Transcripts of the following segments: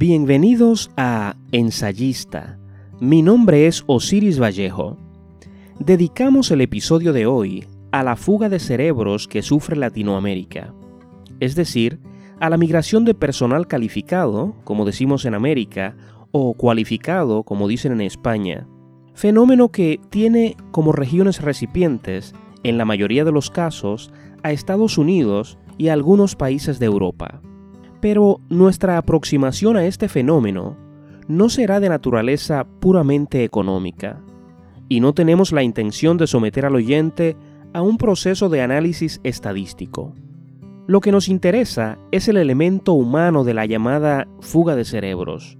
Bienvenidos a Ensayista. Mi nombre es Osiris Vallejo. Dedicamos el episodio de hoy a la fuga de cerebros que sufre Latinoamérica, es decir, a la migración de personal calificado, como decimos en América, o cualificado, como dicen en España, fenómeno que tiene como regiones recipientes, en la mayoría de los casos, a Estados Unidos y a algunos países de Europa. Pero nuestra aproximación a este fenómeno no será de naturaleza puramente económica, y no tenemos la intención de someter al oyente a un proceso de análisis estadístico. Lo que nos interesa es el elemento humano de la llamada fuga de cerebros,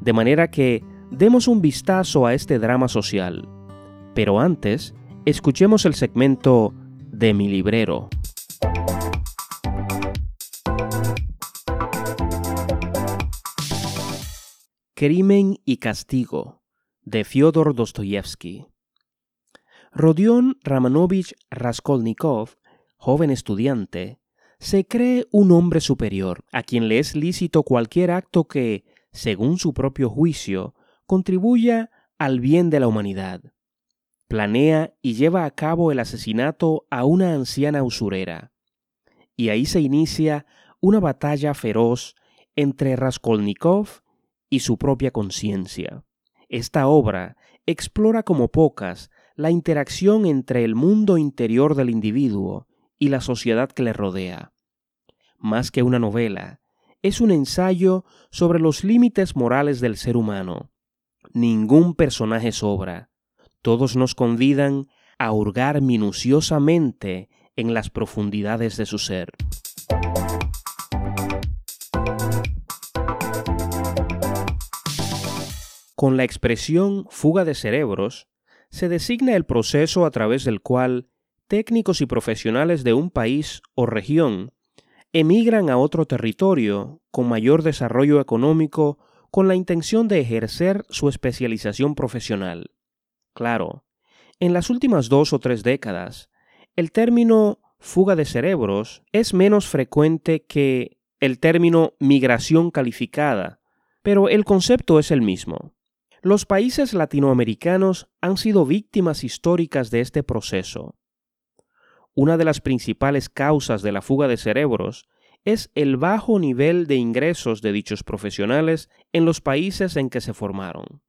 de manera que demos un vistazo a este drama social. Pero antes, escuchemos el segmento de mi librero. Crimen y Castigo de Fyodor Dostoyevsky. Rodion Ramanovich Raskolnikov, joven estudiante, se cree un hombre superior a quien le es lícito cualquier acto que, según su propio juicio, contribuya al bien de la humanidad. Planea y lleva a cabo el asesinato a una anciana usurera. Y ahí se inicia una batalla feroz entre Raskolnikov y su propia conciencia. Esta obra explora como pocas la interacción entre el mundo interior del individuo y la sociedad que le rodea. Más que una novela, es un ensayo sobre los límites morales del ser humano. Ningún personaje sobra. Todos nos convidan a hurgar minuciosamente en las profundidades de su ser. Con la expresión fuga de cerebros, se designa el proceso a través del cual técnicos y profesionales de un país o región emigran a otro territorio con mayor desarrollo económico con la intención de ejercer su especialización profesional. Claro, en las últimas dos o tres décadas, el término fuga de cerebros es menos frecuente que el término migración calificada, pero el concepto es el mismo. Los países latinoamericanos han sido víctimas históricas de este proceso. Una de las principales causas de la fuga de cerebros es el bajo nivel de ingresos de dichos profesionales en los países en que se formaron.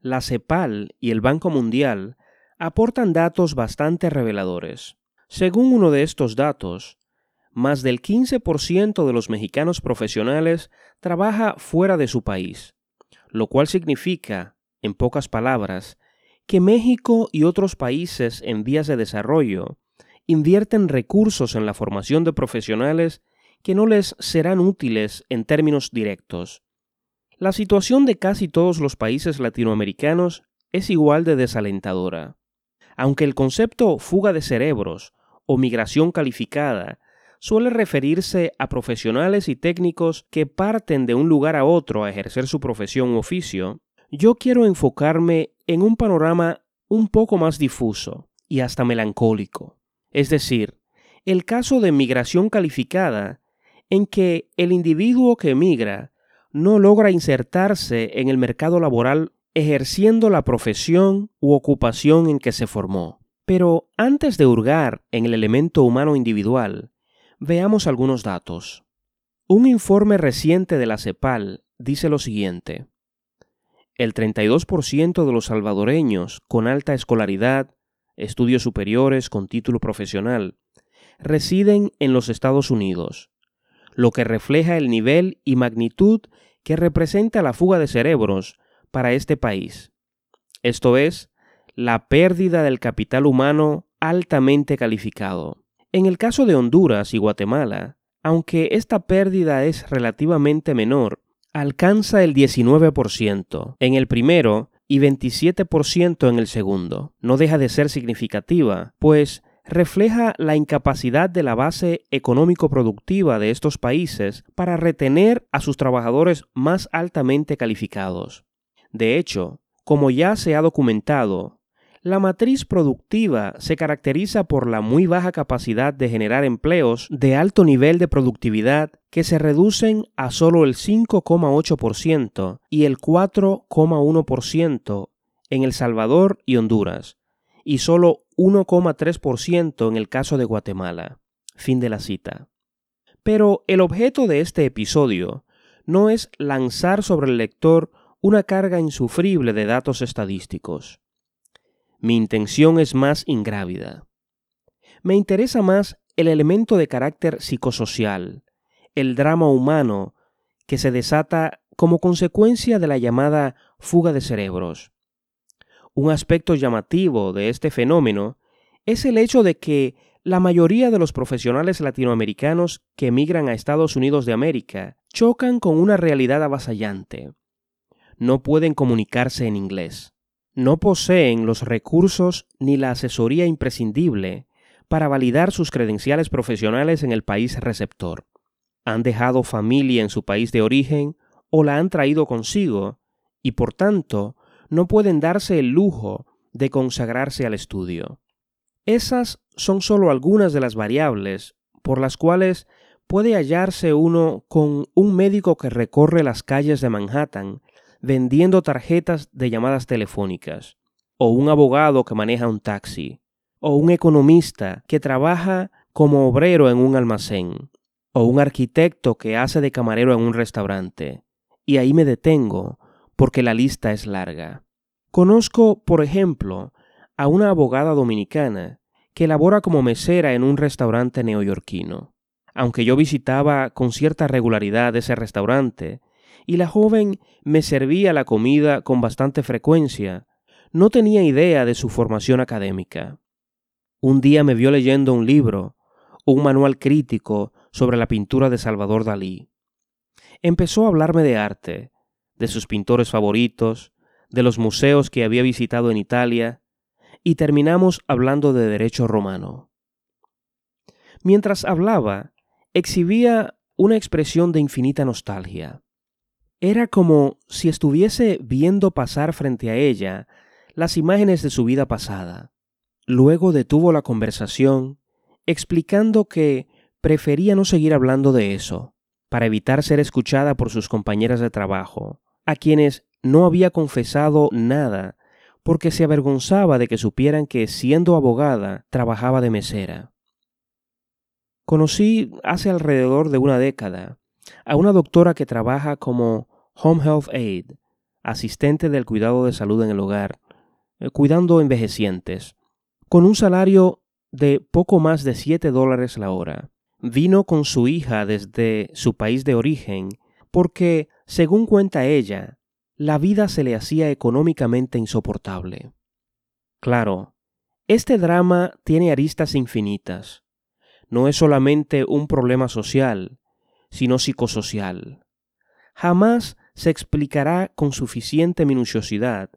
La CEPAL y el Banco Mundial aportan datos bastante reveladores. Según uno de estos datos, más del 15% de los mexicanos profesionales trabaja fuera de su país, lo cual significa, en pocas palabras, que México y otros países en vías de desarrollo invierten recursos en la formación de profesionales que no les serán útiles en términos directos. La situación de casi todos los países latinoamericanos es igual de desalentadora. Aunque el concepto fuga de cerebros o migración calificada suele referirse a profesionales y técnicos que parten de un lugar a otro a ejercer su profesión u oficio, yo quiero enfocarme en un panorama un poco más difuso y hasta melancólico, es decir, el caso de migración calificada en que el individuo que emigra no logra insertarse en el mercado laboral ejerciendo la profesión u ocupación en que se formó. Pero antes de hurgar en el elemento humano individual, Veamos algunos datos. Un informe reciente de la CEPAL dice lo siguiente. El 32% de los salvadoreños con alta escolaridad, estudios superiores con título profesional, residen en los Estados Unidos, lo que refleja el nivel y magnitud que representa la fuga de cerebros para este país. Esto es, la pérdida del capital humano altamente calificado. En el caso de Honduras y Guatemala, aunque esta pérdida es relativamente menor, alcanza el 19% en el primero y 27% en el segundo. No deja de ser significativa, pues refleja la incapacidad de la base económico-productiva de estos países para retener a sus trabajadores más altamente calificados. De hecho, como ya se ha documentado, La matriz productiva se caracteriza por la muy baja capacidad de generar empleos de alto nivel de productividad que se reducen a solo el 5,8% y el 4,1% en El Salvador y Honduras, y solo 1,3% en el caso de Guatemala. Fin de la cita. Pero el objeto de este episodio no es lanzar sobre el lector una carga insufrible de datos estadísticos. Mi intención es más ingrávida. Me interesa más el elemento de carácter psicosocial, el drama humano que se desata como consecuencia de la llamada fuga de cerebros. Un aspecto llamativo de este fenómeno es el hecho de que la mayoría de los profesionales latinoamericanos que emigran a Estados Unidos de América chocan con una realidad avasallante. No pueden comunicarse en inglés no poseen los recursos ni la asesoría imprescindible para validar sus credenciales profesionales en el país receptor. Han dejado familia en su país de origen o la han traído consigo y por tanto no pueden darse el lujo de consagrarse al estudio. Esas son solo algunas de las variables por las cuales puede hallarse uno con un médico que recorre las calles de Manhattan vendiendo tarjetas de llamadas telefónicas, o un abogado que maneja un taxi, o un economista que trabaja como obrero en un almacén, o un arquitecto que hace de camarero en un restaurante. Y ahí me detengo, porque la lista es larga. Conozco, por ejemplo, a una abogada dominicana que labora como mesera en un restaurante neoyorquino. Aunque yo visitaba con cierta regularidad ese restaurante, y la joven me servía la comida con bastante frecuencia. No tenía idea de su formación académica. Un día me vio leyendo un libro, un manual crítico sobre la pintura de Salvador Dalí. Empezó a hablarme de arte, de sus pintores favoritos, de los museos que había visitado en Italia, y terminamos hablando de derecho romano. Mientras hablaba, exhibía una expresión de infinita nostalgia. Era como si estuviese viendo pasar frente a ella las imágenes de su vida pasada. Luego detuvo la conversación, explicando que prefería no seguir hablando de eso, para evitar ser escuchada por sus compañeras de trabajo, a quienes no había confesado nada porque se avergonzaba de que supieran que, siendo abogada, trabajaba de mesera. Conocí hace alrededor de una década a una doctora que trabaja como Home Health Aid, asistente del cuidado de salud en el hogar, eh, cuidando envejecientes, con un salario de poco más de 7 dólares la hora. Vino con su hija desde su país de origen porque, según cuenta ella, la vida se le hacía económicamente insoportable. Claro, este drama tiene aristas infinitas. No es solamente un problema social, sino psicosocial. Jamás se explicará con suficiente minuciosidad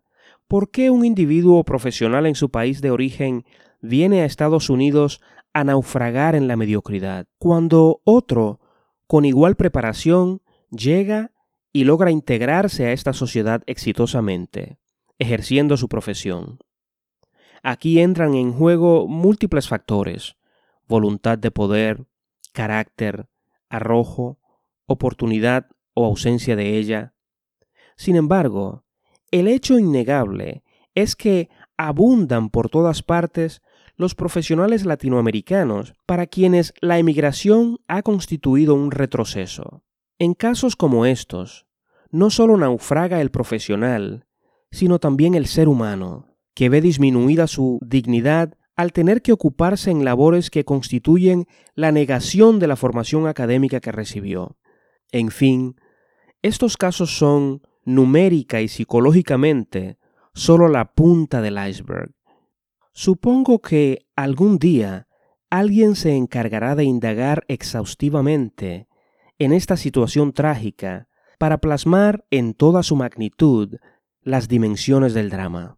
por qué un individuo profesional en su país de origen viene a Estados Unidos a naufragar en la mediocridad, cuando otro, con igual preparación, llega y logra integrarse a esta sociedad exitosamente, ejerciendo su profesión. Aquí entran en juego múltiples factores, voluntad de poder, carácter, arrojo, oportunidad o ausencia de ella. Sin embargo, el hecho innegable es que abundan por todas partes los profesionales latinoamericanos para quienes la emigración ha constituido un retroceso. En casos como estos, no solo naufraga el profesional, sino también el ser humano, que ve disminuida su dignidad al tener que ocuparse en labores que constituyen la negación de la formación académica que recibió. En fin, estos casos son, numérica y psicológicamente, solo la punta del iceberg. Supongo que algún día alguien se encargará de indagar exhaustivamente en esta situación trágica para plasmar en toda su magnitud las dimensiones del drama.